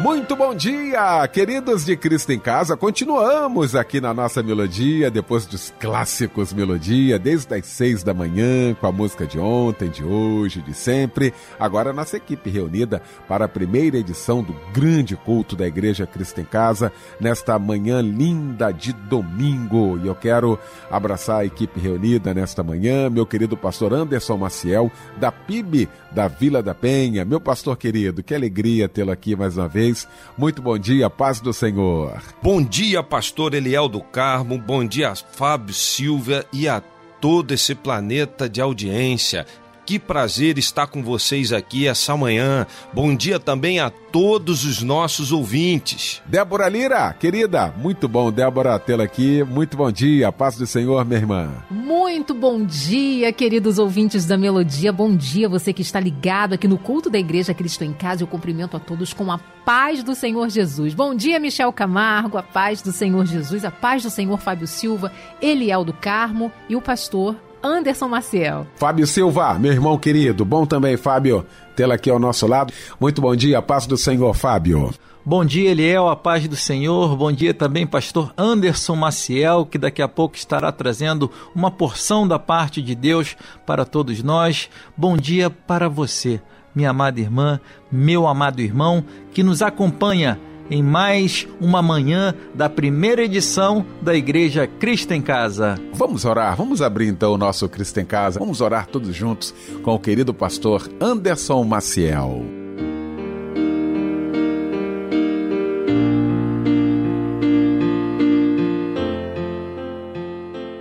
Muito bom dia, queridos de Cristo em Casa. Continuamos aqui na nossa melodia, depois dos clássicos melodia, desde as seis da manhã, com a música de ontem, de hoje, de sempre. Agora nossa equipe reunida para a primeira edição do grande culto da Igreja Cristo em Casa, nesta manhã linda de domingo. E eu quero abraçar a equipe reunida nesta manhã, meu querido pastor Anderson Maciel, da PIB da Vila da Penha. Meu pastor querido, que alegria tê-lo aqui mais uma vez muito bom dia, paz do Senhor. Bom dia, pastor Eliel do Carmo. Bom dia, Fábio Silva e a todo esse planeta de audiência. Que prazer estar com vocês aqui essa manhã. Bom dia também a todos os nossos ouvintes. Débora Lira, querida, muito bom, Débora, tê-la aqui. Muito bom dia, paz do Senhor, minha irmã. Muito bom dia, queridos ouvintes da Melodia. Bom dia, você que está ligado aqui no culto da Igreja Cristo em Casa. Eu cumprimento a todos com a paz do Senhor Jesus. Bom dia, Michel Camargo, a paz do Senhor Jesus, a paz do Senhor Fábio Silva, Eliel do Carmo e o pastor Anderson Maciel. Fábio Silva, meu irmão querido, bom também, Fábio, tê-la aqui ao nosso lado. Muito bom dia, paz do Senhor, Fábio. Bom dia, Eliel, a paz do Senhor. Bom dia também, pastor Anderson Maciel, que daqui a pouco estará trazendo uma porção da parte de Deus para todos nós. Bom dia para você, minha amada irmã, meu amado irmão, que nos acompanha em mais uma manhã da primeira edição da Igreja Cristo em Casa. Vamos orar, vamos abrir então o nosso Cristo em Casa. Vamos orar todos juntos com o querido pastor Anderson Maciel.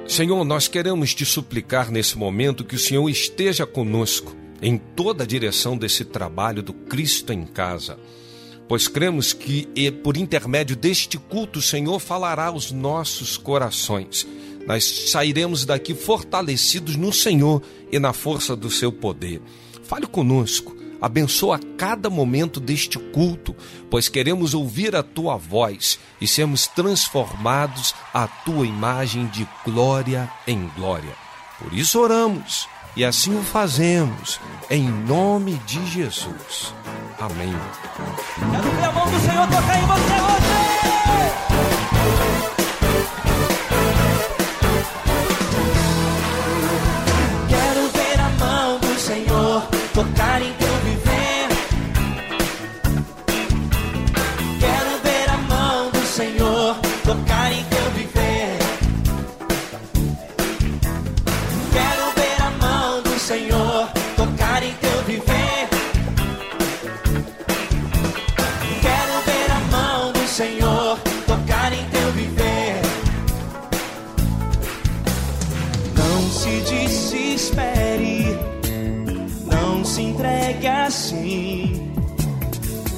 Senhor, nós queremos te suplicar nesse momento que o Senhor esteja conosco em toda a direção desse trabalho do Cristo em Casa pois cremos que por intermédio deste culto o Senhor falará aos nossos corações. Nós sairemos daqui fortalecidos no Senhor e na força do seu poder. Fale conosco, abençoa cada momento deste culto, pois queremos ouvir a tua voz e sermos transformados à tua imagem de glória em glória. Por isso oramos e assim o fazemos, em nome de Jesus. Amém. Quero ver a mão do Senhor tocar em você hoje. Quero ver a mão do Senhor tocar em Senhor tocar em teu viver. Não se desespere, não se entregue assim,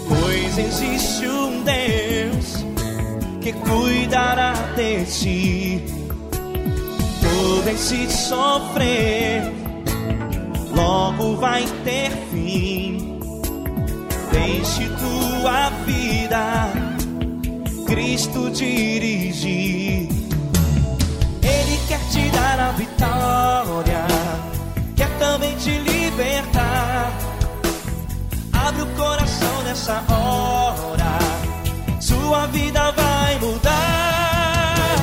pois existe um Deus que cuidará de ti. Todo esse sofrer logo vai ter fim. Deixe tua vida, Cristo dirigir. Ele quer te dar a vitória, quer também te libertar. Abre o coração nessa hora, sua vida vai mudar.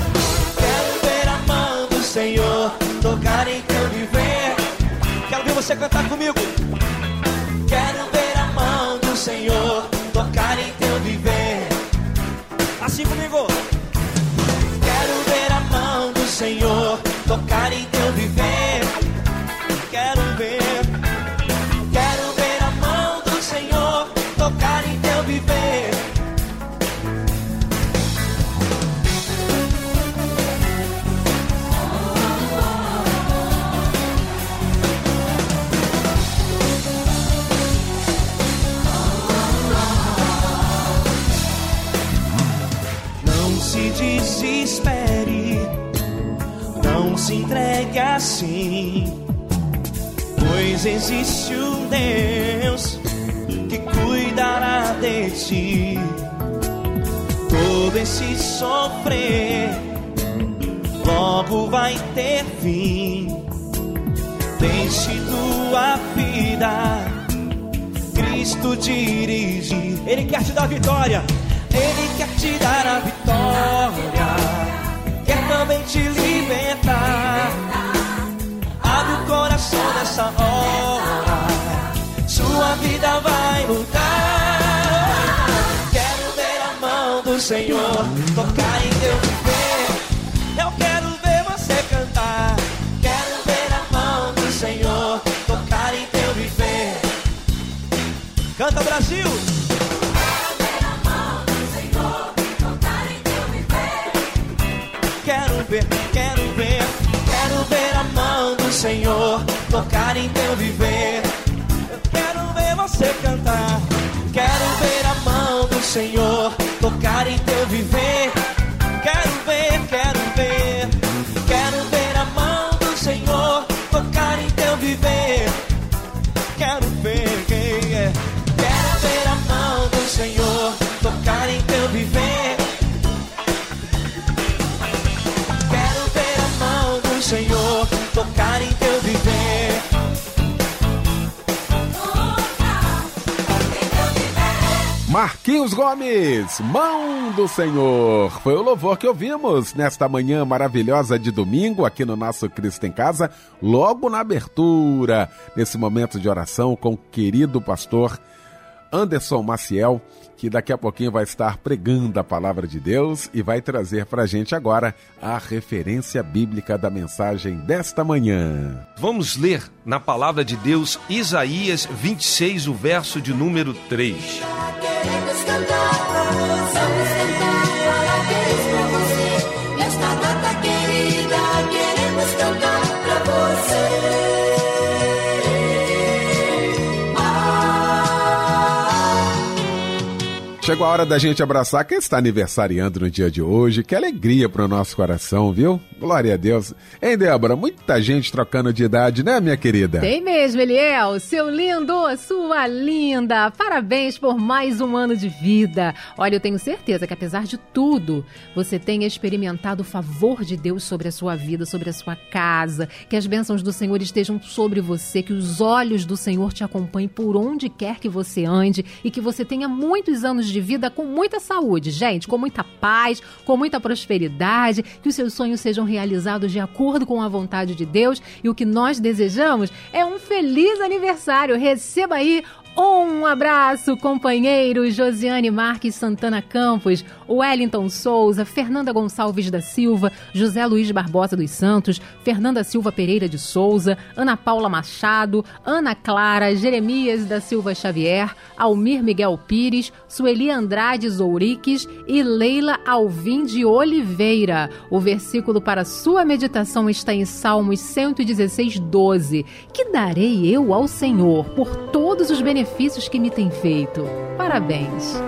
Quero ver a mão do Senhor tocar em teu viver. Quero ver você cantar comigo. Quero ver a mão do Senhor Assim comigo. Quero ver a mão do Senhor tocar em se entregue assim, Pois existe um Deus que cuidará de ti. Todo esse sofrer logo vai ter fim. Deixe tua vida, Cristo dirige. Ele quer te dar vitória, Ele quer te dar a vitória. Também te libertar. Abre o coração nessa hora, sua vida vai mudar. Quero ver a mão do Senhor tocar em teu viver. Eu quero ver você cantar. Quero ver a mão do Senhor tocar em teu viver. Canta Brasil! Tocar em teu viver. Eu quero ver você cantar. Quero ver a mão do Senhor Marquinhos Gomes, mão do Senhor. Foi o louvor que ouvimos nesta manhã maravilhosa de domingo aqui no nosso Cristo em Casa, logo na abertura, nesse momento de oração com o querido pastor Anderson Maciel, que daqui a pouquinho vai estar pregando a palavra de Deus e vai trazer para a gente agora a referência bíblica da mensagem desta manhã. Vamos ler na palavra de Deus Isaías 26, o verso de número 3. Queremos cantar, vamos cantar, parabéns pra você. Nesta data querida, queremos cantar Chegou a hora da gente abraçar quem está aniversariando no dia de hoje. Que alegria para o nosso coração, viu? Glória a Deus. Hein, Débora? Muita gente trocando de idade, né, minha querida? Tem mesmo, Eliel. Seu lindo, sua linda. Parabéns por mais um ano de vida. Olha, eu tenho certeza que apesar de tudo, você tenha experimentado o favor de Deus sobre a sua vida, sobre a sua casa. Que as bênçãos do Senhor estejam sobre você, que os olhos do Senhor te acompanhem por onde quer que você ande e que você tenha muitos anos de vida com muita saúde, gente, com muita paz, com muita prosperidade, que os seus sonhos sejam realizados de acordo com a vontade de Deus. E o que nós desejamos é um feliz aniversário. Receba aí um abraço, companheiros Josiane Marques Santana Campos, Wellington Souza, Fernanda Gonçalves da Silva, José Luiz Barbosa dos Santos, Fernanda Silva Pereira de Souza, Ana Paula Machado, Ana Clara, Jeremias da Silva Xavier, Almir Miguel Pires, Sueli Andrade Zouriques e Leila Alvim de Oliveira. O versículo para sua meditação está em Salmos 116, 12. Que darei eu ao Senhor por todos os benefícios que me tem feito. Parabéns.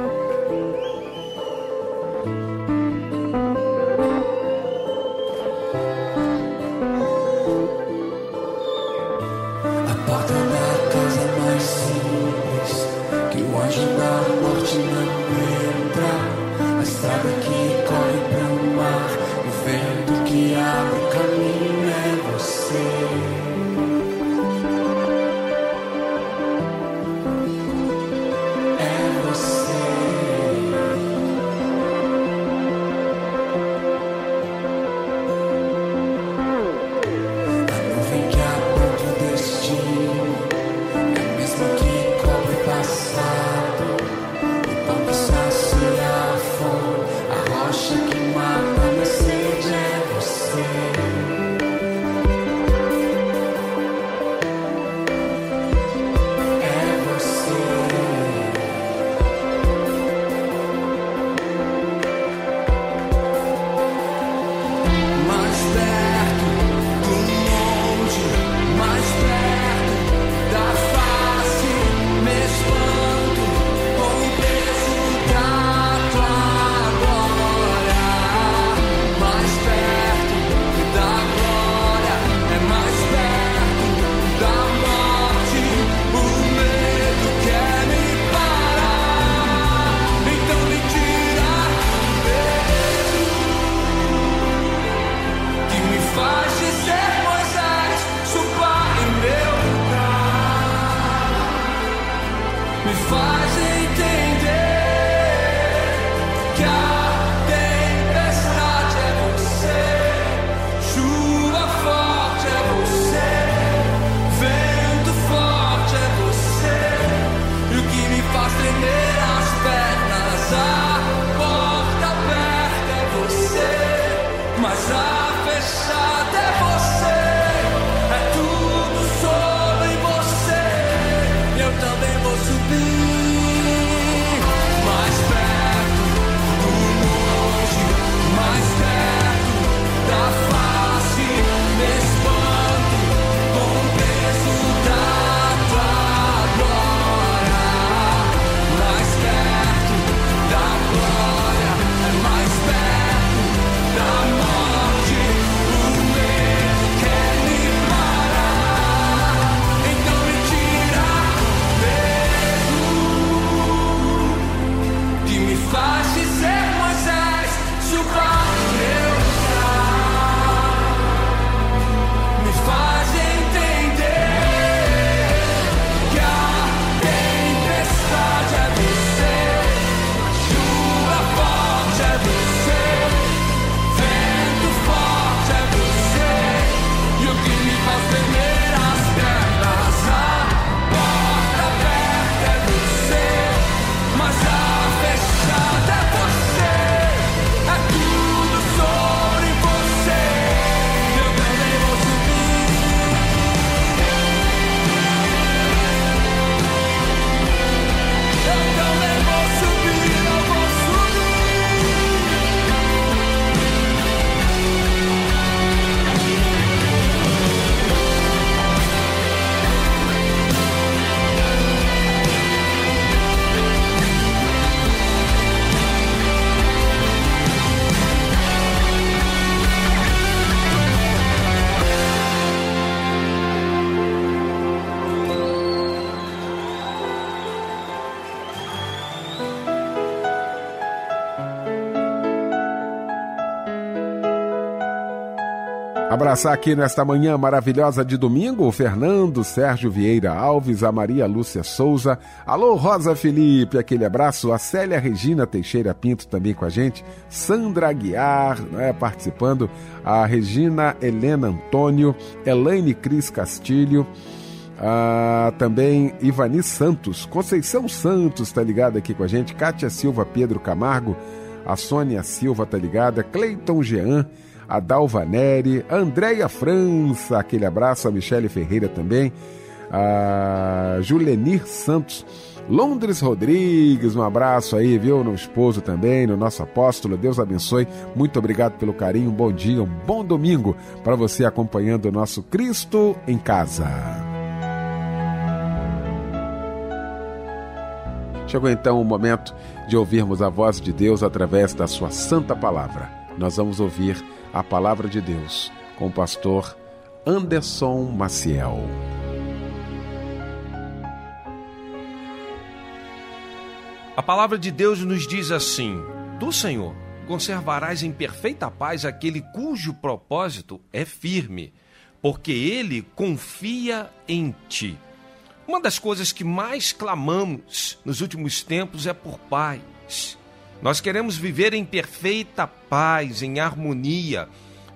Abraçar aqui nesta manhã maravilhosa de domingo o Fernando Sérgio Vieira Alves, a Maria Lúcia Souza, alô Rosa Felipe, aquele abraço, a Célia Regina Teixeira Pinto também com a gente, Sandra Aguiar né, participando, a Regina Helena Antônio, Elaine Cris Castilho, ah, também Ivani Santos, Conceição Santos tá ligada aqui com a gente, Kátia Silva Pedro Camargo, a Sônia Silva tá ligada, Cleiton Jean, a Dalva Neri, a Andréia França, aquele abraço, a Michele Ferreira também, a Julenir Santos, Londres Rodrigues, um abraço aí, viu? No esposo também, no nosso apóstolo. Deus abençoe. Muito obrigado pelo carinho. Um bom dia, um bom domingo para você acompanhando o nosso Cristo em Casa. Chegou então o momento de ouvirmos a voz de Deus através da sua santa palavra. Nós vamos ouvir a palavra de Deus com o pastor Anderson Maciel. A palavra de Deus nos diz assim: Do Senhor conservarás em perfeita paz aquele cujo propósito é firme, porque ele confia em ti. Uma das coisas que mais clamamos nos últimos tempos é por paz. Nós queremos viver em perfeita paz, em harmonia,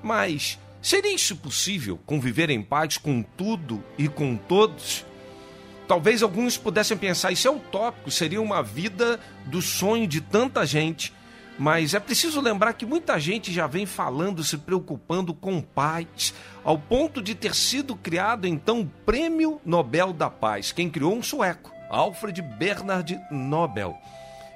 mas seria isso possível conviver em paz com tudo e com todos? Talvez alguns pudessem pensar isso é utópico, seria uma vida do sonho de tanta gente. Mas é preciso lembrar que muita gente já vem falando, se preocupando com paz, ao ponto de ter sido criado então o Prêmio Nobel da Paz. Quem criou um sueco, Alfred Bernard Nobel.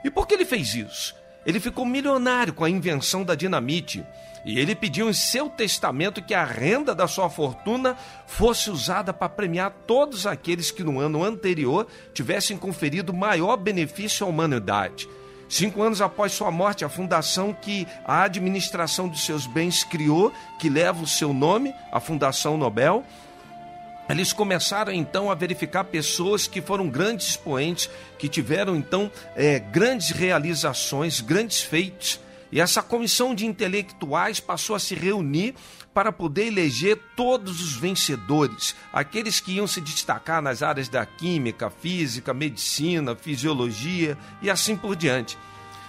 E por que ele fez isso? Ele ficou milionário com a invenção da dinamite e ele pediu em seu testamento que a renda da sua fortuna fosse usada para premiar todos aqueles que no ano anterior tivessem conferido maior benefício à humanidade. Cinco anos após sua morte, a fundação que a administração de seus bens criou, que leva o seu nome, a Fundação Nobel, eles começaram então a verificar pessoas que foram grandes expoentes, que tiveram então é, grandes realizações, grandes feitos. E essa comissão de intelectuais passou a se reunir para poder eleger todos os vencedores, aqueles que iam se destacar nas áreas da química, física, medicina, fisiologia e assim por diante.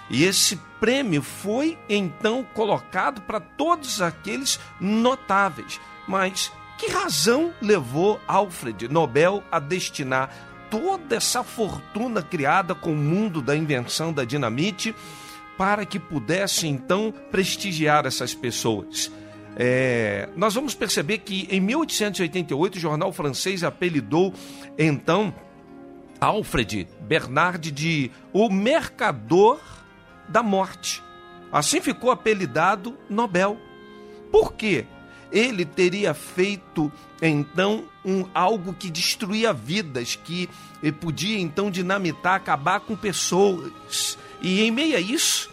E esse prêmio foi então colocado para todos aqueles notáveis, mas que razão levou Alfred Nobel a destinar toda essa fortuna criada com o mundo da invenção da dinamite para que pudesse então prestigiar essas pessoas? É, nós vamos perceber que em 1888 o jornal francês apelidou então Alfred Bernard de o mercador da morte. Assim ficou apelidado Nobel. Por quê? Ele teria feito então um, algo que destruía vidas, que podia então dinamitar, acabar com pessoas. E em meio a isso,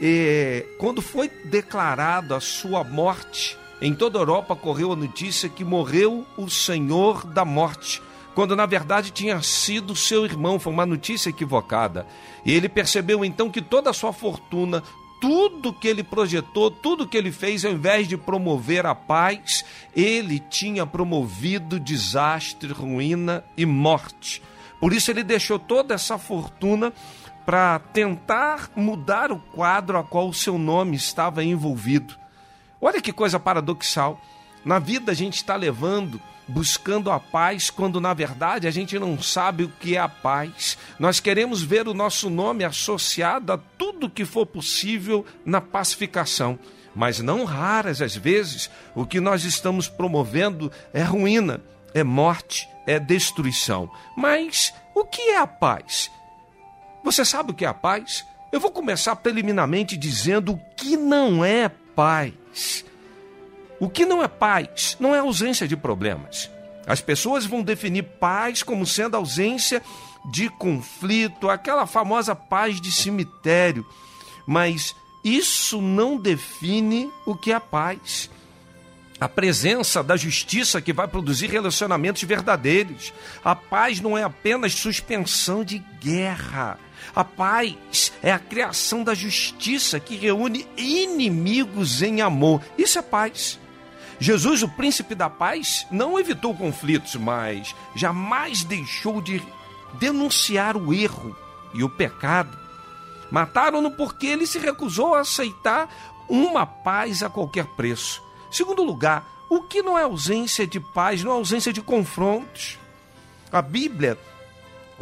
eh, quando foi declarado a sua morte, em toda a Europa correu a notícia que morreu o Senhor da Morte, quando na verdade tinha sido seu irmão, foi uma notícia equivocada. E ele percebeu então que toda a sua fortuna, tudo que ele projetou, tudo que ele fez, ao invés de promover a paz, ele tinha promovido desastre, ruína e morte. Por isso ele deixou toda essa fortuna para tentar mudar o quadro a qual o seu nome estava envolvido. Olha que coisa paradoxal. Na vida a gente está levando buscando a paz, quando na verdade a gente não sabe o que é a paz. Nós queremos ver o nosso nome associado a tudo que for possível na pacificação. Mas não raras as vezes o que nós estamos promovendo é ruína, é morte, é destruição. Mas o que é a paz? Você sabe o que é a paz? Eu vou começar preliminarmente dizendo o que não é paz. O que não é paz não é ausência de problemas. As pessoas vão definir paz como sendo ausência de conflito, aquela famosa paz de cemitério. Mas isso não define o que é paz. A presença da justiça que vai produzir relacionamentos verdadeiros. A paz não é apenas suspensão de guerra. A paz é a criação da justiça que reúne inimigos em amor. Isso é paz. Jesus, o príncipe da paz, não evitou conflitos, mas jamais deixou de denunciar o erro e o pecado. Mataram-no porque ele se recusou a aceitar uma paz a qualquer preço. Segundo lugar, o que não é ausência de paz, não é ausência de confrontos. A Bíblia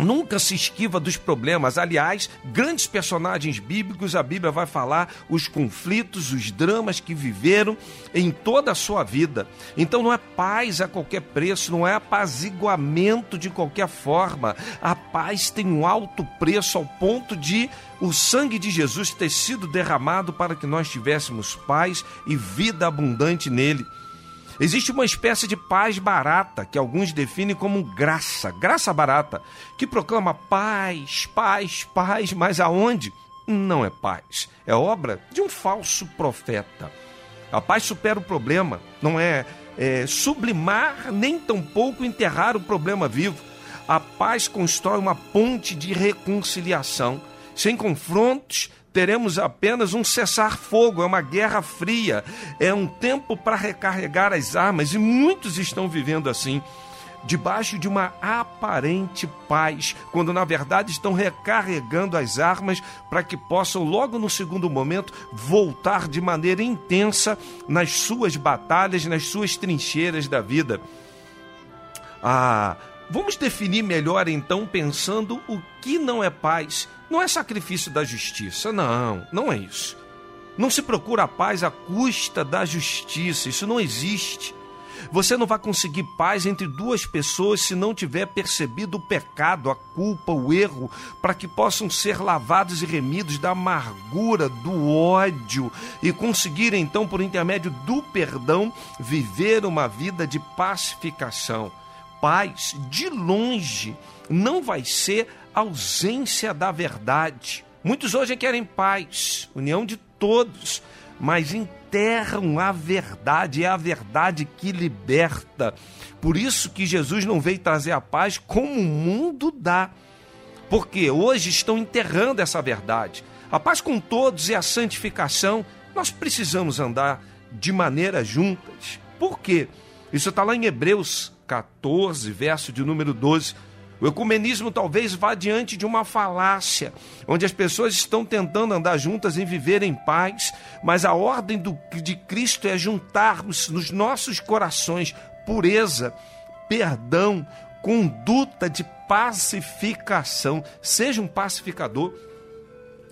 nunca se esquiva dos problemas. Aliás, grandes personagens bíblicos, a Bíblia vai falar os conflitos, os dramas que viveram em toda a sua vida. Então não é paz a qualquer preço, não é apaziguamento de qualquer forma. A paz tem um alto preço ao ponto de o sangue de Jesus ter sido derramado para que nós tivéssemos paz e vida abundante nele. Existe uma espécie de paz barata, que alguns definem como graça, graça barata, que proclama paz, paz, paz, mas aonde? Não é paz, é obra de um falso profeta. A paz supera o problema, não é, é sublimar nem tampouco enterrar o problema vivo. A paz constrói uma ponte de reconciliação, sem confrontos, teremos apenas um cessar-fogo, é uma guerra fria, é um tempo para recarregar as armas e muitos estão vivendo assim. Debaixo de uma aparente paz, quando na verdade estão recarregando as armas para que possam, logo no segundo momento, voltar de maneira intensa nas suas batalhas, nas suas trincheiras da vida. Ah, vamos definir melhor então, pensando o que não é paz não é sacrifício da justiça, não, não é isso. Não se procura a paz à custa da justiça, isso não existe. Você não vai conseguir paz entre duas pessoas se não tiver percebido o pecado, a culpa, o erro, para que possam ser lavados e remidos da amargura, do ódio e conseguir então, por intermédio do perdão, viver uma vida de pacificação. Paz, de longe, não vai ser ausência da verdade. Muitos hoje querem paz, união de todos, mas enterram a verdade, é a verdade que liberta. Por isso que Jesus não veio trazer a paz como o mundo dá. Porque hoje estão enterrando essa verdade. A paz com todos e a santificação, nós precisamos andar de maneira juntas. Por quê? Isso está lá em Hebreus 14, verso de número 12 o ecumenismo talvez vá diante de uma falácia, onde as pessoas estão tentando andar juntas e viver em paz, mas a ordem do, de Cristo é juntarmos nos nossos corações pureza, perdão, conduta de pacificação. Seja um pacificador.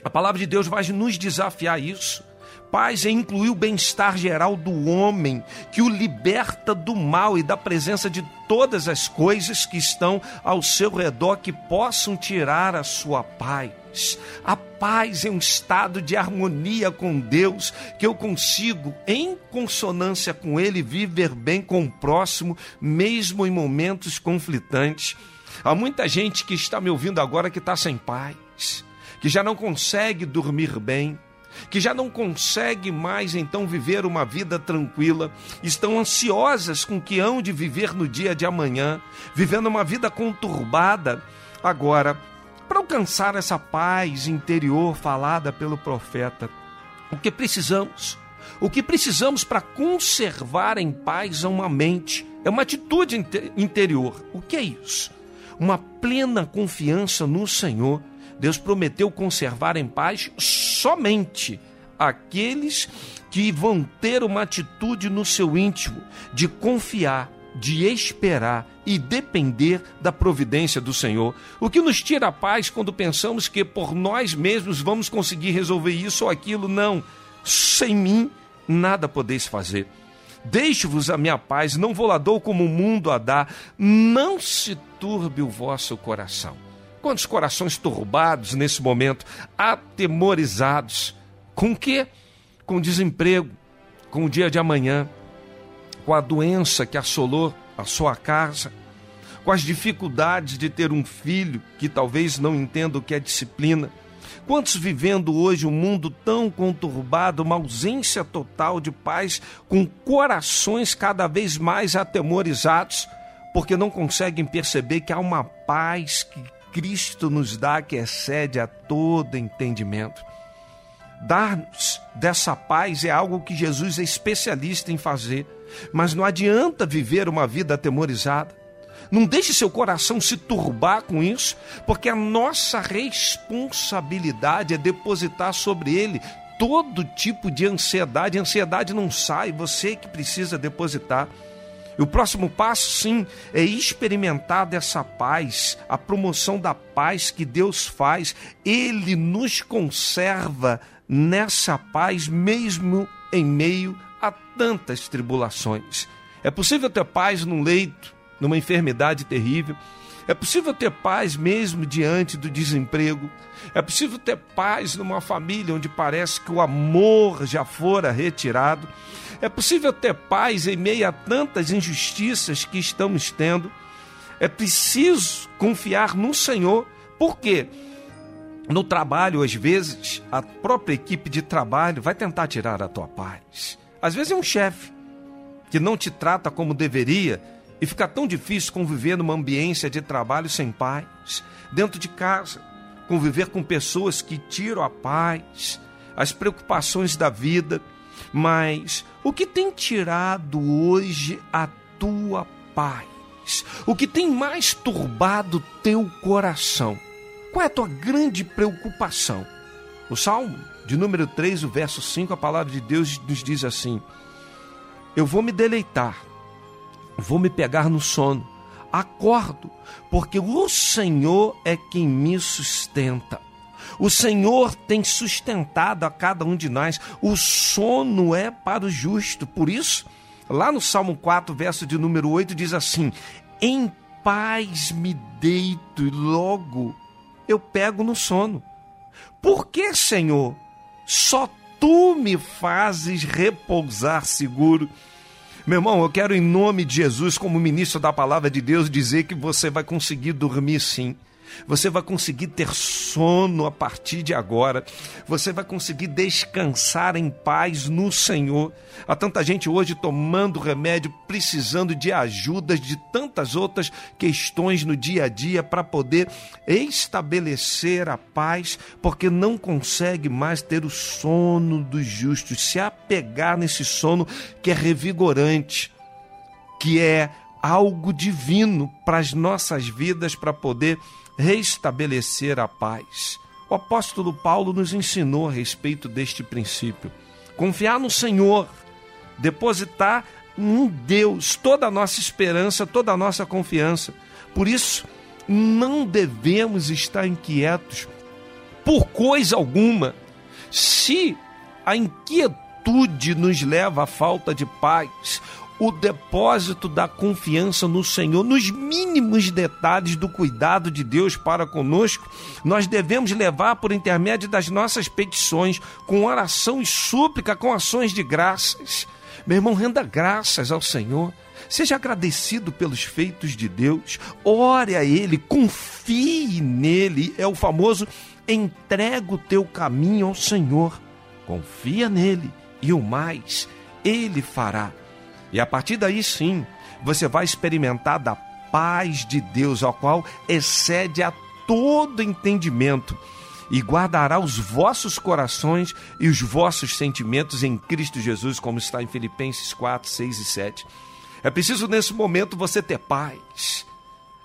A palavra de Deus vai nos desafiar isso. Paz é incluir o bem-estar geral do homem, que o liberta do mal e da presença de todas as coisas que estão ao seu redor que possam tirar a sua paz. A paz é um estado de harmonia com Deus, que eu consigo, em consonância com Ele, viver bem com o próximo, mesmo em momentos conflitantes. Há muita gente que está me ouvindo agora que está sem paz, que já não consegue dormir bem que já não consegue mais então viver uma vida tranquila, estão ansiosas com o que hão de viver no dia de amanhã, vivendo uma vida conturbada. Agora, para alcançar essa paz interior falada pelo profeta, o que precisamos? O que precisamos para conservar em paz uma mente é uma atitude interior. O que é isso? Uma plena confiança no Senhor Deus prometeu conservar em paz somente aqueles que vão ter uma atitude no seu íntimo de confiar, de esperar e depender da providência do Senhor. O que nos tira a paz quando pensamos que por nós mesmos vamos conseguir resolver isso ou aquilo? Não. Sem mim, nada podeis fazer. Deixo-vos a minha paz, não vou lá dou como o mundo a dá. Não se turbe o vosso coração Quantos corações turbados nesse momento, atemorizados. Com o quê? Com desemprego, com o dia de amanhã, com a doença que assolou a sua casa, com as dificuldades de ter um filho que talvez não entenda o que é disciplina. Quantos vivendo hoje um mundo tão conturbado, uma ausência total de paz, com corações cada vez mais atemorizados, porque não conseguem perceber que há uma paz que Cristo nos dá que excede a todo entendimento. Dar-nos dessa paz é algo que Jesus é especialista em fazer, mas não adianta viver uma vida atemorizada. Não deixe seu coração se turbar com isso, porque a nossa responsabilidade é depositar sobre ele todo tipo de ansiedade. A ansiedade não sai, você que precisa depositar. E o próximo passo, sim, é experimentar dessa paz, a promoção da paz que Deus faz. Ele nos conserva nessa paz, mesmo em meio a tantas tribulações. É possível ter paz num leito, numa enfermidade terrível. É possível ter paz mesmo diante do desemprego. É possível ter paz numa família onde parece que o amor já fora retirado. É possível ter paz em meio a tantas injustiças que estamos tendo. É preciso confiar no Senhor. Por quê? No trabalho, às vezes, a própria equipe de trabalho vai tentar tirar a tua paz. Às vezes é um chefe que não te trata como deveria e fica tão difícil conviver numa ambiência de trabalho sem paz. Dentro de casa, conviver com pessoas que tiram a paz, as preocupações da vida. Mas o que tem tirado hoje a tua paz? O que tem mais turbado teu coração? Qual é a tua grande preocupação? O Salmo de número 3, o verso 5, a palavra de Deus nos diz assim: Eu vou me deleitar vou me pegar no sono. Acordo, porque o Senhor é quem me sustenta. O Senhor tem sustentado a cada um de nós. O sono é para o justo. Por isso, lá no Salmo 4, verso de número 8, diz assim: Em paz me deito e logo eu pego no sono. Por que, Senhor? Só tu me fazes repousar seguro. Meu irmão, eu quero, em nome de Jesus, como ministro da palavra de Deus, dizer que você vai conseguir dormir sim. Você vai conseguir ter sono a partir de agora. Você vai conseguir descansar em paz no Senhor. Há tanta gente hoje tomando remédio, precisando de ajuda de tantas outras questões no dia a dia para poder estabelecer a paz, porque não consegue mais ter o sono dos justos, se apegar nesse sono que é revigorante, que é algo divino para as nossas vidas, para poder restabelecer a paz. O apóstolo Paulo nos ensinou a respeito deste princípio. Confiar no Senhor, depositar em Deus toda a nossa esperança, toda a nossa confiança. Por isso, não devemos estar inquietos por coisa alguma. Se a inquietude nos leva à falta de paz, o depósito da confiança no Senhor, nos mínimos detalhes do cuidado de Deus para conosco, nós devemos levar por intermédio das nossas petições, com oração e súplica, com ações de graças. Meu irmão, renda graças ao Senhor. Seja agradecido pelos feitos de Deus, ore a Ele, confie nele. É o famoso entrega o teu caminho ao Senhor, confia nele e o mais Ele fará. E a partir daí sim, você vai experimentar da paz de Deus, ao qual excede a todo entendimento, e guardará os vossos corações e os vossos sentimentos em Cristo Jesus, como está em Filipenses 4, 6 e 7. É preciso nesse momento você ter paz.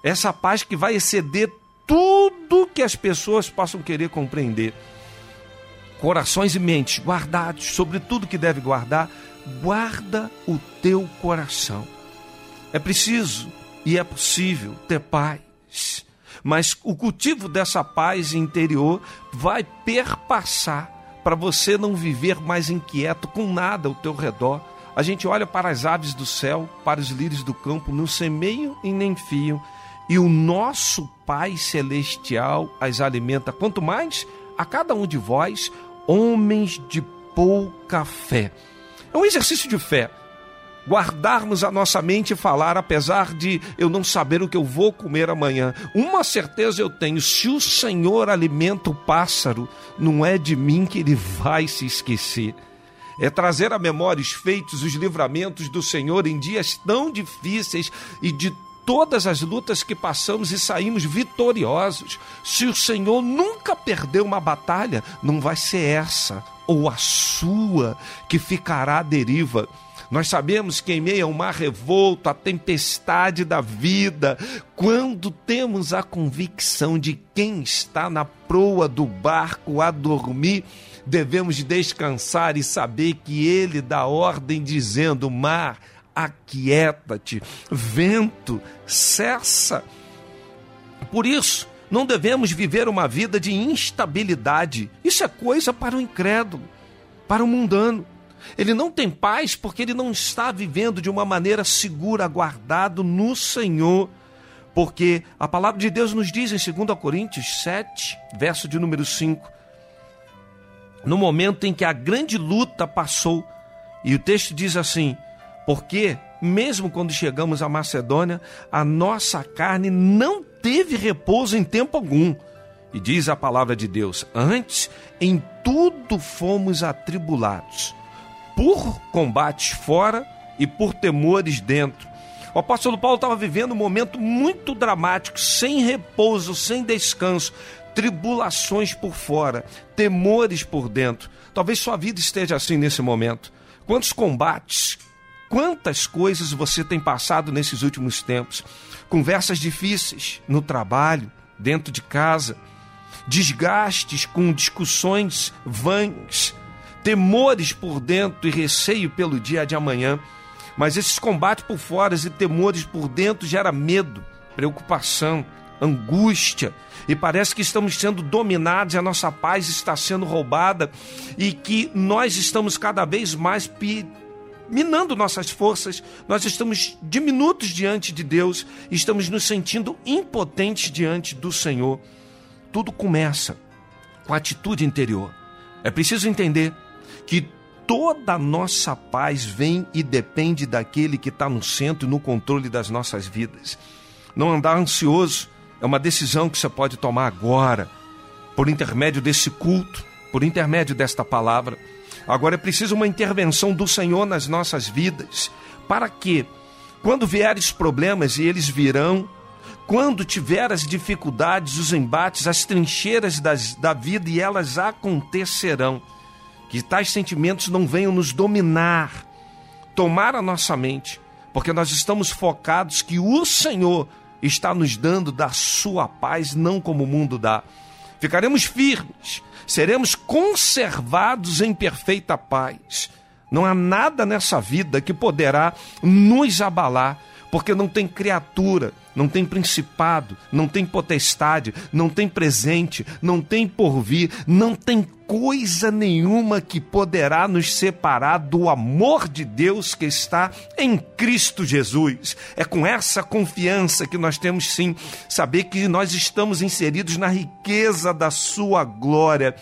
Essa paz que vai exceder tudo que as pessoas possam querer compreender. Corações e mentes guardados sobre tudo que deve guardar, guarda o teu coração. É preciso e é possível ter paz, mas o cultivo dessa paz interior vai perpassar para você não viver mais inquieto com nada ao teu redor. A gente olha para as aves do céu, para os lírios do campo, não semeiam e nem fiam, e o nosso Pai Celestial as alimenta. Quanto mais a cada um de vós, homens de pouca fé. É um exercício de fé. Guardarmos a nossa mente e falar, apesar de eu não saber o que eu vou comer amanhã. Uma certeza eu tenho: se o Senhor alimenta o pássaro, não é de mim que ele vai se esquecer. É trazer à memória os feitos, os livramentos do Senhor em dias tão difíceis e de todas as lutas que passamos e saímos vitoriosos. Se o Senhor nunca perdeu uma batalha, não vai ser essa ou a sua que ficará à deriva. Nós sabemos que em meio ao mar revolto, a tempestade da vida, quando temos a convicção de quem está na proa do barco a dormir, devemos descansar e saber que ele dá ordem dizendo: mar, aquieta-te, vento, cessa. Por isso, não devemos viver uma vida de instabilidade. Isso é coisa para o incrédulo, para o mundano. Ele não tem paz porque ele não está vivendo de uma maneira segura, guardado no Senhor. Porque a palavra de Deus nos diz em 2 Coríntios 7, verso de número 5, no momento em que a grande luta passou, e o texto diz assim: porque, mesmo quando chegamos à Macedônia, a nossa carne não teve repouso em tempo algum. E diz a palavra de Deus: antes, em tudo fomos atribulados por combates fora e por temores dentro. O apóstolo Paulo estava vivendo um momento muito dramático, sem repouso, sem descanso, tribulações por fora, temores por dentro. Talvez sua vida esteja assim nesse momento. Quantos combates, quantas coisas você tem passado nesses últimos tempos? Conversas difíceis no trabalho, dentro de casa, desgastes com discussões vãs, temores por dentro e receio pelo dia de amanhã. Mas esses combates por fora e temores por dentro gera medo, preocupação, angústia, e parece que estamos sendo dominados, a nossa paz está sendo roubada e que nós estamos cada vez mais minando nossas forças, nós estamos diminutos diante de Deus, estamos nos sentindo impotentes diante do Senhor. Tudo começa com a atitude interior. É preciso entender que toda a nossa paz vem e depende daquele que está no centro e no controle das nossas vidas. Não andar ansioso é uma decisão que você pode tomar agora, por intermédio desse culto, por intermédio desta palavra. Agora é preciso uma intervenção do Senhor nas nossas vidas, para que, quando vieres problemas, e eles virão, quando tiver as dificuldades, os embates, as trincheiras das, da vida, e elas acontecerão, que tais sentimentos não venham nos dominar, tomar a nossa mente, porque nós estamos focados que o Senhor está nos dando da sua paz, não como o mundo dá. Ficaremos firmes, seremos conservados em perfeita paz. Não há nada nessa vida que poderá nos abalar, porque não tem criatura não tem principado, não tem potestade, não tem presente, não tem porvir, não tem coisa nenhuma que poderá nos separar do amor de Deus que está em Cristo Jesus. É com essa confiança que nós temos sim saber que nós estamos inseridos na riqueza da sua glória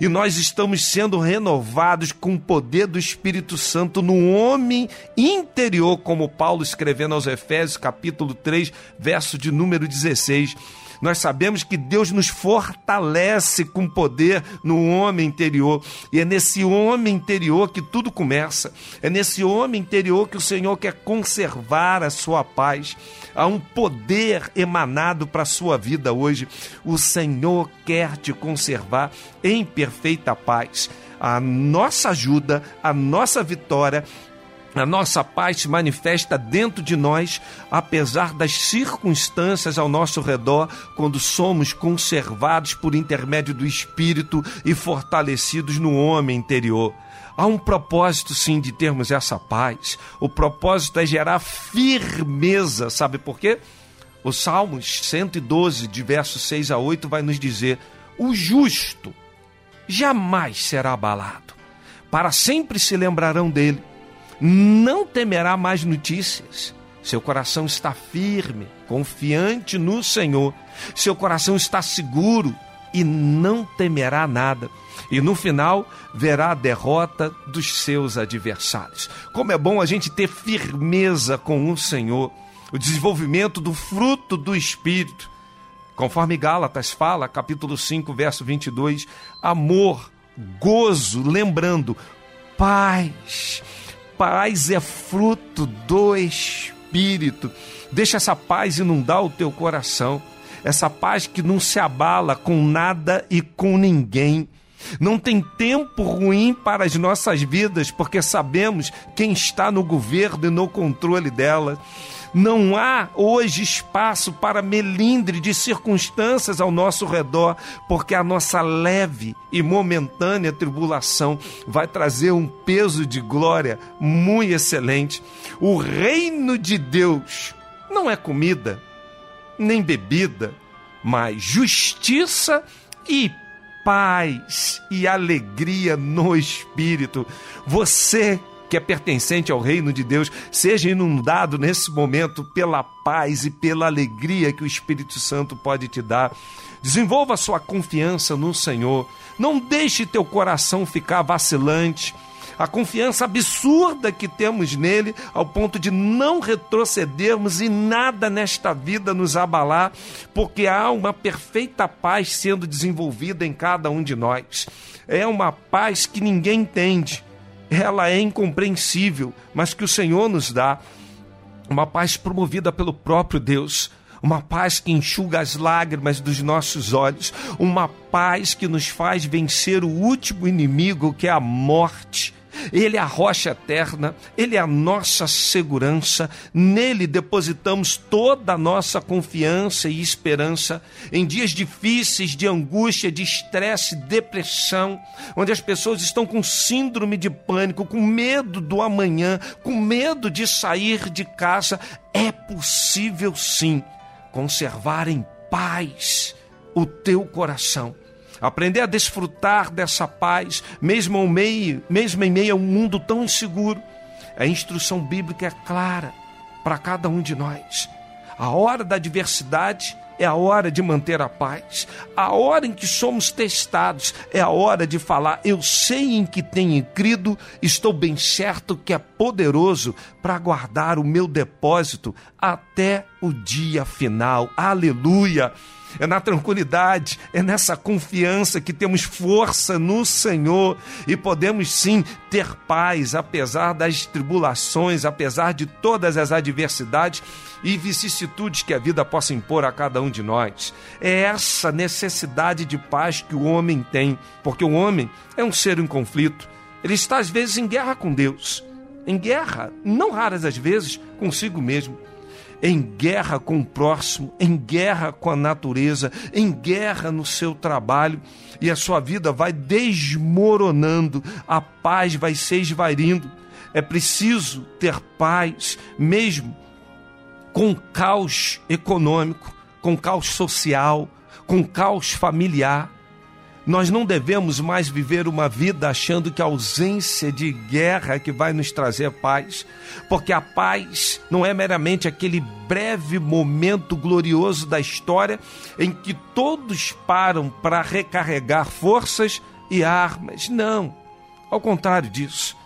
e nós estamos sendo renovados com o poder do Espírito Santo no homem interior, como Paulo escrevendo aos Efésios, capítulo 3, verso de número 16 nós sabemos que Deus nos fortalece com poder no homem interior. E é nesse homem interior que tudo começa. É nesse homem interior que o Senhor quer conservar a sua paz. Há um poder emanado para a sua vida hoje. O Senhor quer te conservar em perfeita paz. A nossa ajuda, a nossa vitória a nossa paz se manifesta dentro de nós, apesar das circunstâncias ao nosso redor, quando somos conservados por intermédio do Espírito e fortalecidos no homem interior. Há um propósito, sim, de termos essa paz. O propósito é gerar firmeza, sabe por quê? O Salmos 112, de versos 6 a 8, vai nos dizer: O justo jamais será abalado, para sempre se lembrarão dele não temerá mais notícias. Seu coração está firme, confiante no Senhor. Seu coração está seguro e não temerá nada. E no final verá a derrota dos seus adversários. Como é bom a gente ter firmeza com o Senhor, o desenvolvimento do fruto do Espírito. Conforme Gálatas fala, capítulo 5, verso 22, amor, gozo, lembrando, paz paz é fruto do Espírito. Deixa essa paz inundar o teu coração. Essa paz que não se abala com nada e com ninguém. Não tem tempo ruim para as nossas vidas, porque sabemos quem está no governo e no controle delas. Não há hoje espaço para melindre de circunstâncias ao nosso redor, porque a nossa leve e momentânea tribulação vai trazer um peso de glória muito excelente. O reino de Deus não é comida, nem bebida, mas justiça e paz e alegria no espírito. Você que é pertencente ao reino de Deus, seja inundado nesse momento pela paz e pela alegria que o Espírito Santo pode te dar. Desenvolva sua confiança no Senhor. Não deixe teu coração ficar vacilante. A confiança absurda que temos nele, ao ponto de não retrocedermos e nada nesta vida nos abalar, porque há uma perfeita paz sendo desenvolvida em cada um de nós. É uma paz que ninguém entende ela é incompreensível, mas que o Senhor nos dá. Uma paz promovida pelo próprio Deus, uma paz que enxuga as lágrimas dos nossos olhos, uma paz que nos faz vencer o último inimigo, que é a morte. Ele é a rocha eterna, Ele é a nossa segurança, nele depositamos toda a nossa confiança e esperança em dias difíceis de angústia, de estresse, depressão, onde as pessoas estão com síndrome de pânico, com medo do amanhã, com medo de sair de casa. É possível sim conservar em paz o teu coração aprender a desfrutar dessa paz, mesmo, meio, mesmo em meio a um mundo tão inseguro. A instrução bíblica é clara para cada um de nós. A hora da adversidade é a hora de manter a paz. A hora em que somos testados é a hora de falar: Eu sei em que tenho crido, estou bem certo que é poderoso para guardar o meu depósito até o dia final. Aleluia! É na tranquilidade, é nessa confiança que temos força no Senhor e podemos sim ter paz, apesar das tribulações, apesar de todas as adversidades e vicissitudes que a vida possa impor a cada um de nós. É essa necessidade de paz que o homem tem, porque o homem é um ser em conflito. Ele está às vezes em guerra com Deus, em guerra, não raras as vezes, consigo mesmo em guerra com o próximo, em guerra com a natureza, em guerra no seu trabalho, e a sua vida vai desmoronando, a paz vai se esvaindo. É preciso ter paz, mesmo com caos econômico, com caos social, com caos familiar. Nós não devemos mais viver uma vida achando que a ausência de guerra é que vai nos trazer paz, porque a paz não é meramente aquele breve momento glorioso da história em que todos param para recarregar forças e armas. Não, ao contrário disso,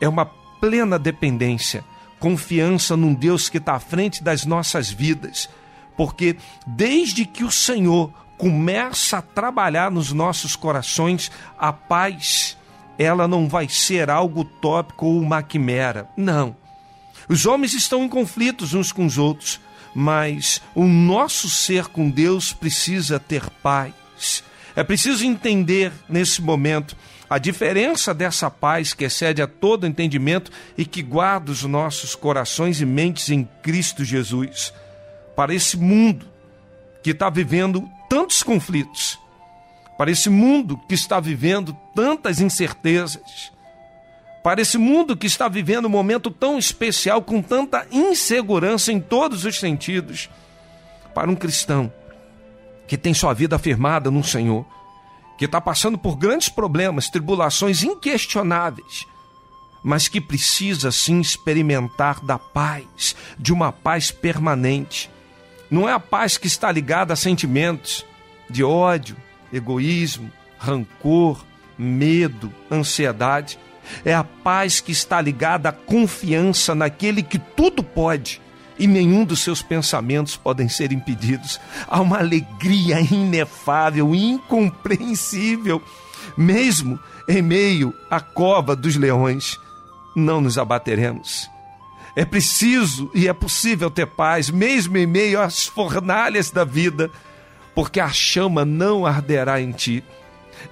é uma plena dependência, confiança num Deus que está à frente das nossas vidas, porque desde que o Senhor começa a trabalhar nos nossos corações, a paz, ela não vai ser algo tópico ou uma quimera. Não. Os homens estão em conflitos uns com os outros, mas o nosso ser com Deus precisa ter paz. É preciso entender nesse momento a diferença dessa paz que excede a todo entendimento e que guarda os nossos corações e mentes em Cristo Jesus. Para esse mundo que está vivendo tantos conflitos, para esse mundo que está vivendo tantas incertezas, para esse mundo que está vivendo um momento tão especial, com tanta insegurança em todos os sentidos, para um cristão que tem sua vida afirmada no Senhor, que está passando por grandes problemas, tribulações inquestionáveis, mas que precisa sim experimentar da paz, de uma paz permanente. Não é a paz que está ligada a sentimentos, de ódio, egoísmo, rancor, medo, ansiedade. É a paz que está ligada à confiança naquele que tudo pode e nenhum dos seus pensamentos podem ser impedidos. Há uma alegria inefável, incompreensível, mesmo em meio à cova dos leões. Não nos abateremos. É preciso e é possível ter paz, mesmo em meio às fornalhas da vida porque a chama não arderá em ti.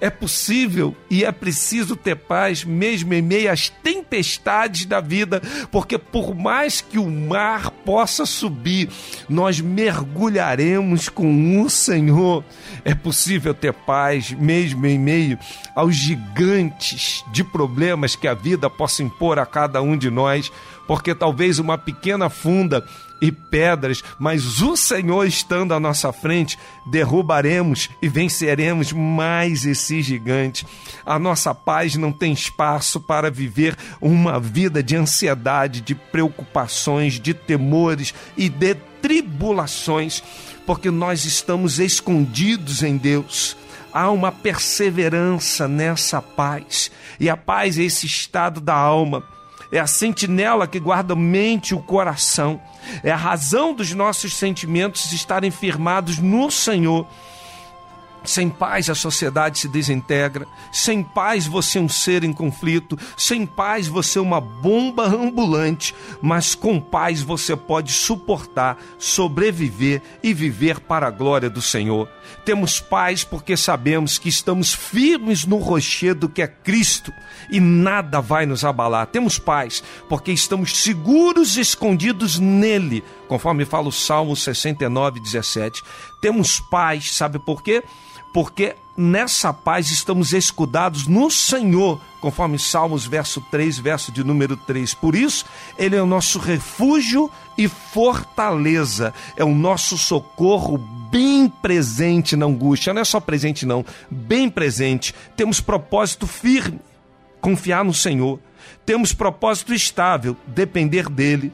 É possível e é preciso ter paz mesmo em meio às tempestades da vida, porque por mais que o mar possa subir, nós mergulharemos com o Senhor. É possível ter paz mesmo em meio aos gigantes de problemas que a vida possa impor a cada um de nós, porque talvez uma pequena funda e pedras, mas o Senhor estando à nossa frente, derrubaremos e venceremos mais esse gigante. A nossa paz não tem espaço para viver uma vida de ansiedade, de preocupações, de temores e de tribulações, porque nós estamos escondidos em Deus há uma perseverança nessa paz. E a paz é esse estado da alma, é a sentinela que guarda mente e o coração, é a razão dos nossos sentimentos estarem firmados no Senhor. Sem paz a sociedade se desintegra, sem paz você é um ser em conflito, sem paz você é uma bomba ambulante, mas com paz você pode suportar, sobreviver e viver para a glória do Senhor. Temos paz porque sabemos que estamos firmes no rochedo que é Cristo e nada vai nos abalar. Temos paz porque estamos seguros escondidos nele, conforme fala o Salmo 69, 17. Temos paz, sabe por quê? Porque nessa paz estamos escudados no Senhor, conforme Salmos verso 3, verso de número 3. Por isso, ele é o nosso refúgio e fortaleza, é o nosso socorro bem presente na angústia. Não é só presente não, bem presente. Temos propósito firme, confiar no Senhor. Temos propósito estável, depender dele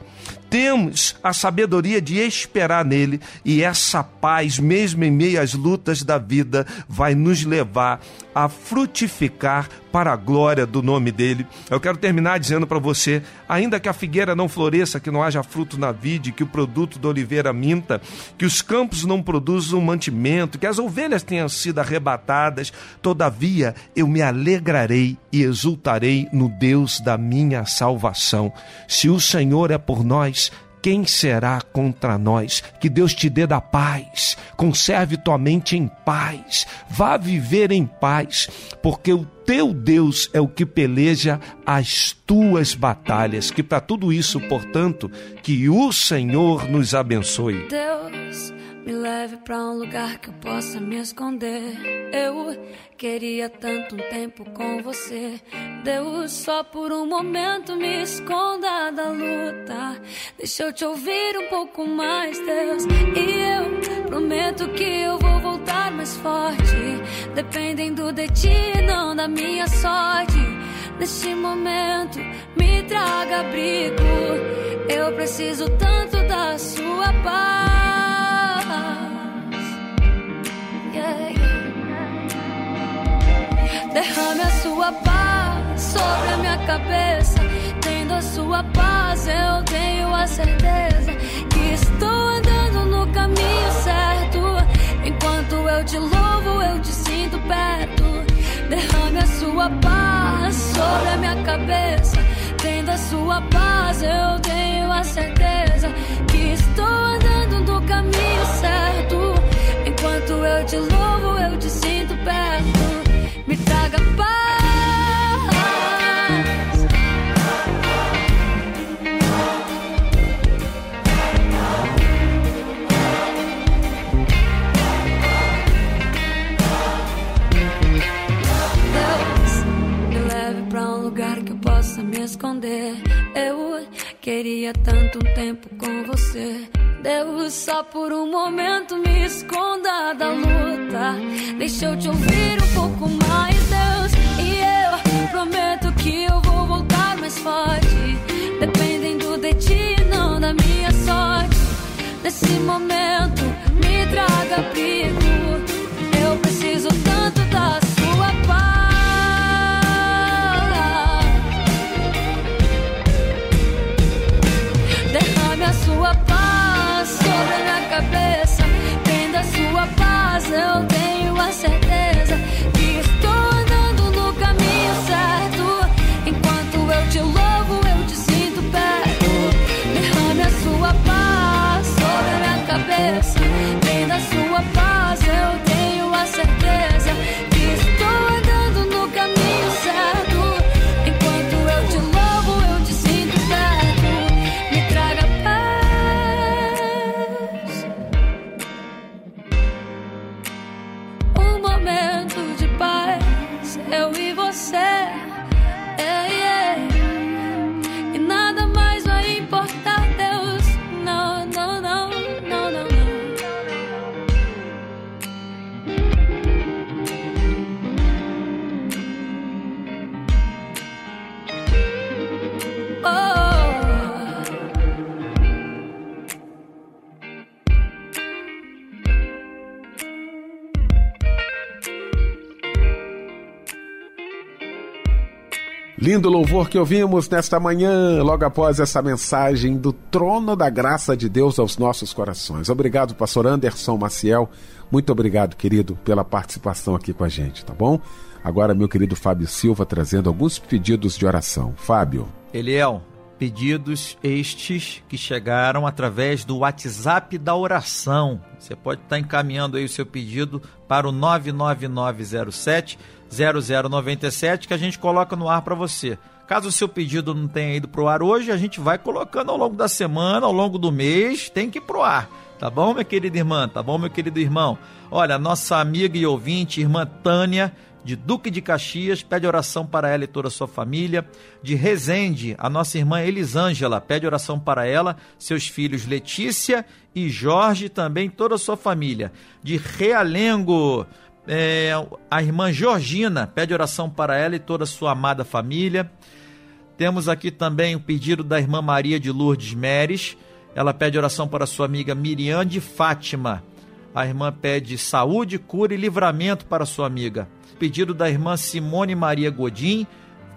temos a sabedoria de esperar nele e essa paz, mesmo em meio às lutas da vida, vai nos levar a frutificar para a glória do nome dele. Eu quero terminar dizendo para você, ainda que a figueira não floresça, que não haja fruto na vide, que o produto da oliveira minta, que os campos não produzam mantimento, que as ovelhas tenham sido arrebatadas, todavia eu me alegrarei e exultarei no Deus da minha salvação. Se o Senhor é por nós, quem será contra nós? Que Deus te dê da paz, conserve tua mente em paz, vá viver em paz, porque o teu Deus é o que peleja as tuas batalhas. Que para tudo isso, portanto, que o Senhor nos abençoe. Deus me leve pra um lugar que eu possa me esconder. Eu queria tanto um tempo com você. Deus, só por um momento me esconda da luta. Deixa eu te ouvir um pouco mais, Deus. E eu prometo que eu vou voltar mais forte. Dependendo de ti, não da minha sorte. Neste momento, me traga abrigo. Eu preciso tanto da sua paz. Derrame a sua paz sobre a minha cabeça. Tendo a sua paz, eu tenho a certeza que estou andando no caminho certo. Enquanto eu te louvo, eu te sinto perto. Derrame a sua paz sobre a minha cabeça. Tendo a sua paz, eu tenho a certeza que estou andando te louvo, eu te sinto perto. Me traga paz. Deus, me leve pra um lugar que eu possa me esconder. Eu queria tanto um tempo com você. Deus, só por um momento me esconda da luta. Deixa eu te ouvir um pouco mais, Deus. E eu prometo que eu vou voltar mais forte. Dependendo de ti, não da minha sorte. Nesse momento, me traga abrigo. Tenho a Lindo louvor que ouvimos nesta manhã, logo após essa mensagem do trono da graça de Deus aos nossos corações. Obrigado, pastor Anderson Maciel. Muito obrigado, querido, pela participação aqui com a gente, tá bom? Agora, meu querido Fábio Silva trazendo alguns pedidos de oração. Fábio. Eliel, pedidos estes que chegaram através do WhatsApp da oração. Você pode estar encaminhando aí o seu pedido para o 99907 0097 que a gente coloca no ar para você. Caso o seu pedido não tenha ido pro ar hoje, a gente vai colocando ao longo da semana, ao longo do mês, tem que ir pro ar. Tá bom, minha querida irmã? Tá bom, meu querido irmão? Olha, nossa amiga e ouvinte, irmã Tânia, de Duque de Caxias, pede oração para ela e toda a sua família. De Resende, a nossa irmã Elisângela, pede oração para ela, seus filhos Letícia e Jorge, também toda a sua família. De Realengo, é, a irmã Georgina pede oração para ela e toda a sua amada família. Temos aqui também o pedido da irmã Maria de Lourdes Meres. Ela pede oração para sua amiga Miriam de Fátima. A irmã pede saúde, cura e livramento para sua amiga. Pedido da irmã Simone Maria Godin,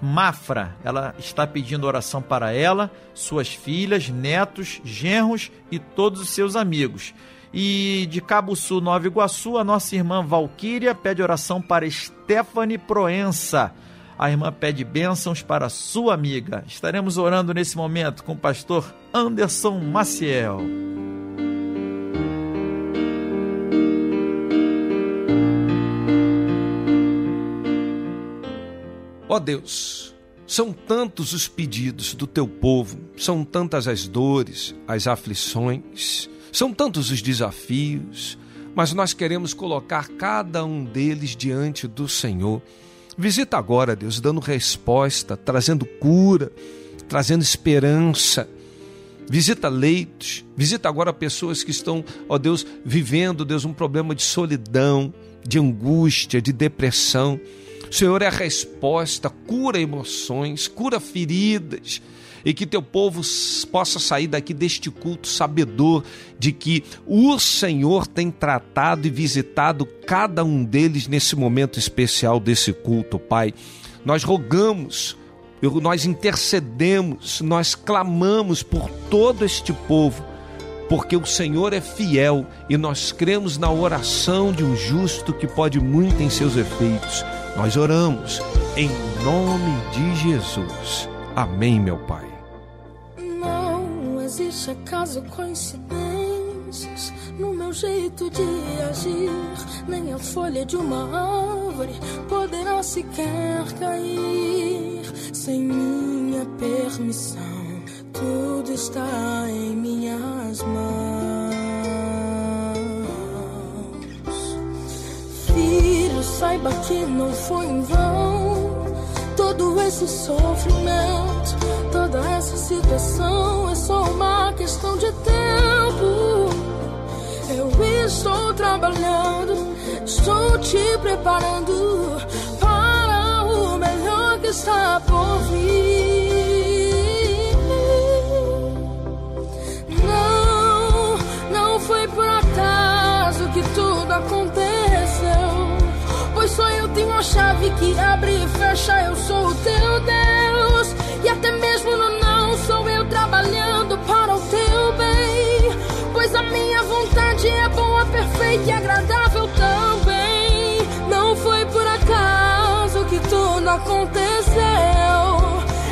Mafra. Ela está pedindo oração para ela, suas filhas, netos, genros e todos os seus amigos. E de Cabo Sul, Nova Iguaçu, a nossa irmã Valquíria pede oração para Stephanie Proença. A irmã pede bênçãos para sua amiga. Estaremos orando nesse momento com o pastor Anderson Maciel. Ó Deus, são tantos os pedidos do teu povo, são tantas as dores, as aflições, são tantos os desafios, mas nós queremos colocar cada um deles diante do Senhor. Visita agora, Deus, dando resposta, trazendo cura, trazendo esperança. Visita leitos, visita agora pessoas que estão, ó Deus, vivendo, Deus, um problema de solidão, de angústia, de depressão. O Senhor é a resposta, cura emoções, cura feridas e que teu povo possa sair daqui deste culto sabedor de que o Senhor tem tratado e visitado cada um deles nesse momento especial desse culto, Pai. Nós rogamos, nós intercedemos, nós clamamos por todo este povo porque o Senhor é fiel e nós cremos na oração de um justo que pode muito em seus efeitos. Nós oramos em nome de Jesus. Amém, meu Pai existe acaso coincidências no meu jeito de agir. Nem a folha de uma árvore poderá sequer cair sem minha permissão. Tudo está em minhas mãos. Filho, saiba que não foi em vão todo esse sofrimento, toda essa situação é só uma questão de tempo. Eu estou trabalhando, estou te preparando para o melhor que está por vir. Não, não foi por acaso que tudo aconteceu. Pois só eu tenho a chave que abre e fecha. Eu sou o teu Deus. E até mesmo vontade é boa, perfeita e agradável também. Não foi por acaso que tudo aconteceu.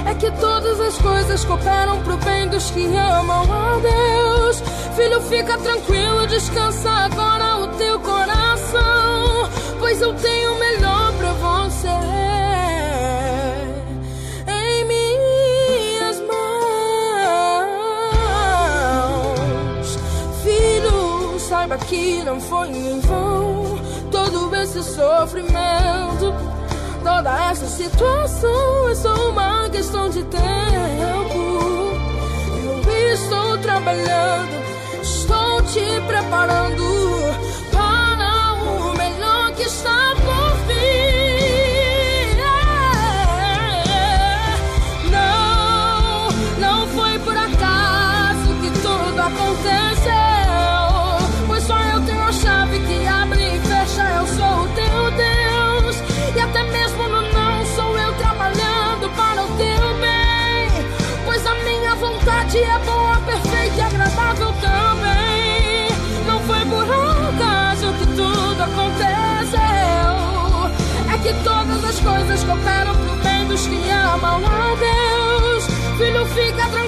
É que todas as coisas cooperam pro bem dos que amam a Deus. Filho, fica tranquilo, descansa agora o teu coração. Pois eu tenho o melhor pra você. Saiba que não foi em vão todo esse sofrimento. Toda essa situação é só uma questão de tempo. Eu estou trabalhando, estou te preparando fica tranquilo,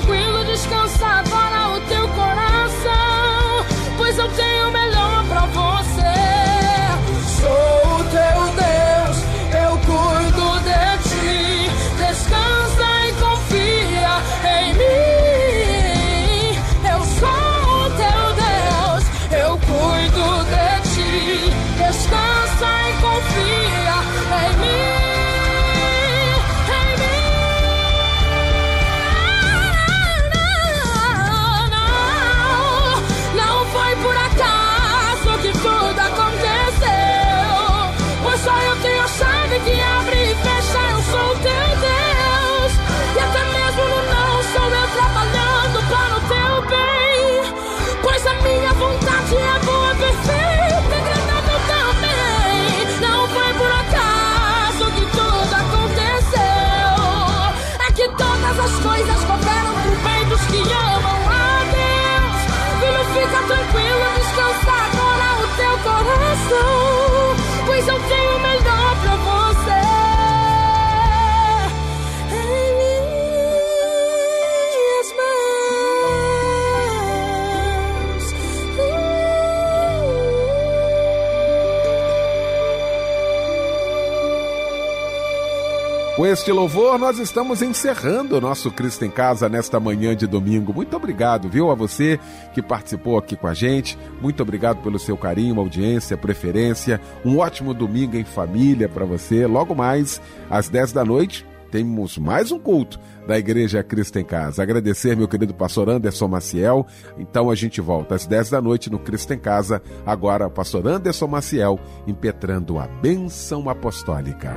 este louvor, nós estamos encerrando o nosso Cristo em Casa nesta manhã de domingo. Muito obrigado, viu, a você que participou aqui com a gente. Muito obrigado pelo seu carinho, audiência, preferência. Um ótimo domingo em família para você. Logo mais, às 10 da noite, temos mais um culto da Igreja Cristo em Casa. Agradecer meu querido pastor Anderson Maciel. Então a gente volta às 10 da noite no Cristo em Casa. Agora, pastor Anderson Maciel impetrando a bênção apostólica.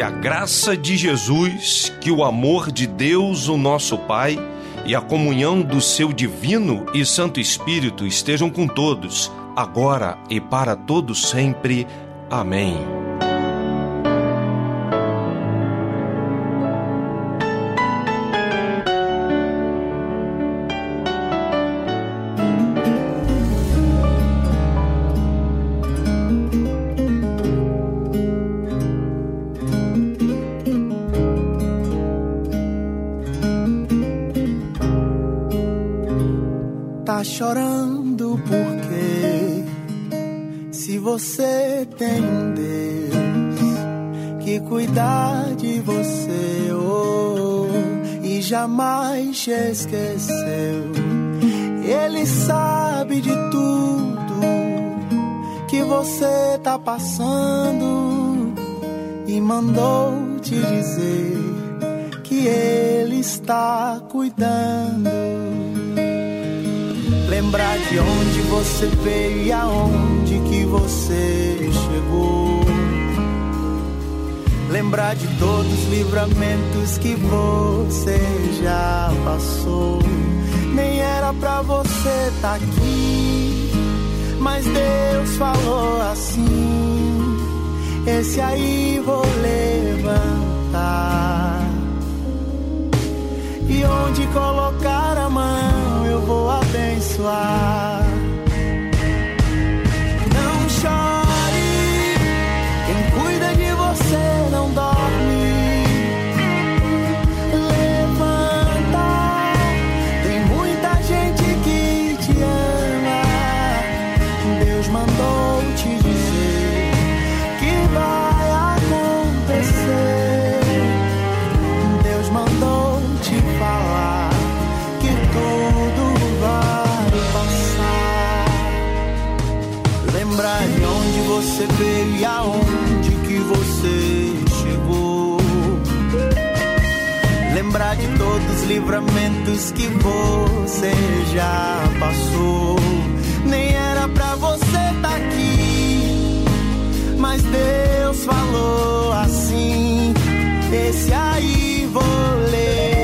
Que a graça de Jesus, que o amor de Deus, o nosso Pai, e a comunhão do seu divino e santo Espírito estejam com todos, agora e para todos sempre. Amém. Tá chorando porque se você tem um Deus que cuidar de você oh, e jamais te esqueceu, Ele sabe de tudo que você tá passando e mandou te dizer que Ele está cuidando. Lembrar de onde você veio e aonde que você chegou. Lembrar de todos os livramentos que você já passou. Nem era pra você estar aqui, mas Deus falou assim: Esse aí vou levantar. E onde colocar a mão eu vou abençoar. De todos os livramentos que você já passou. Nem era pra você estar aqui, mas Deus falou assim: Esse aí vou levantar.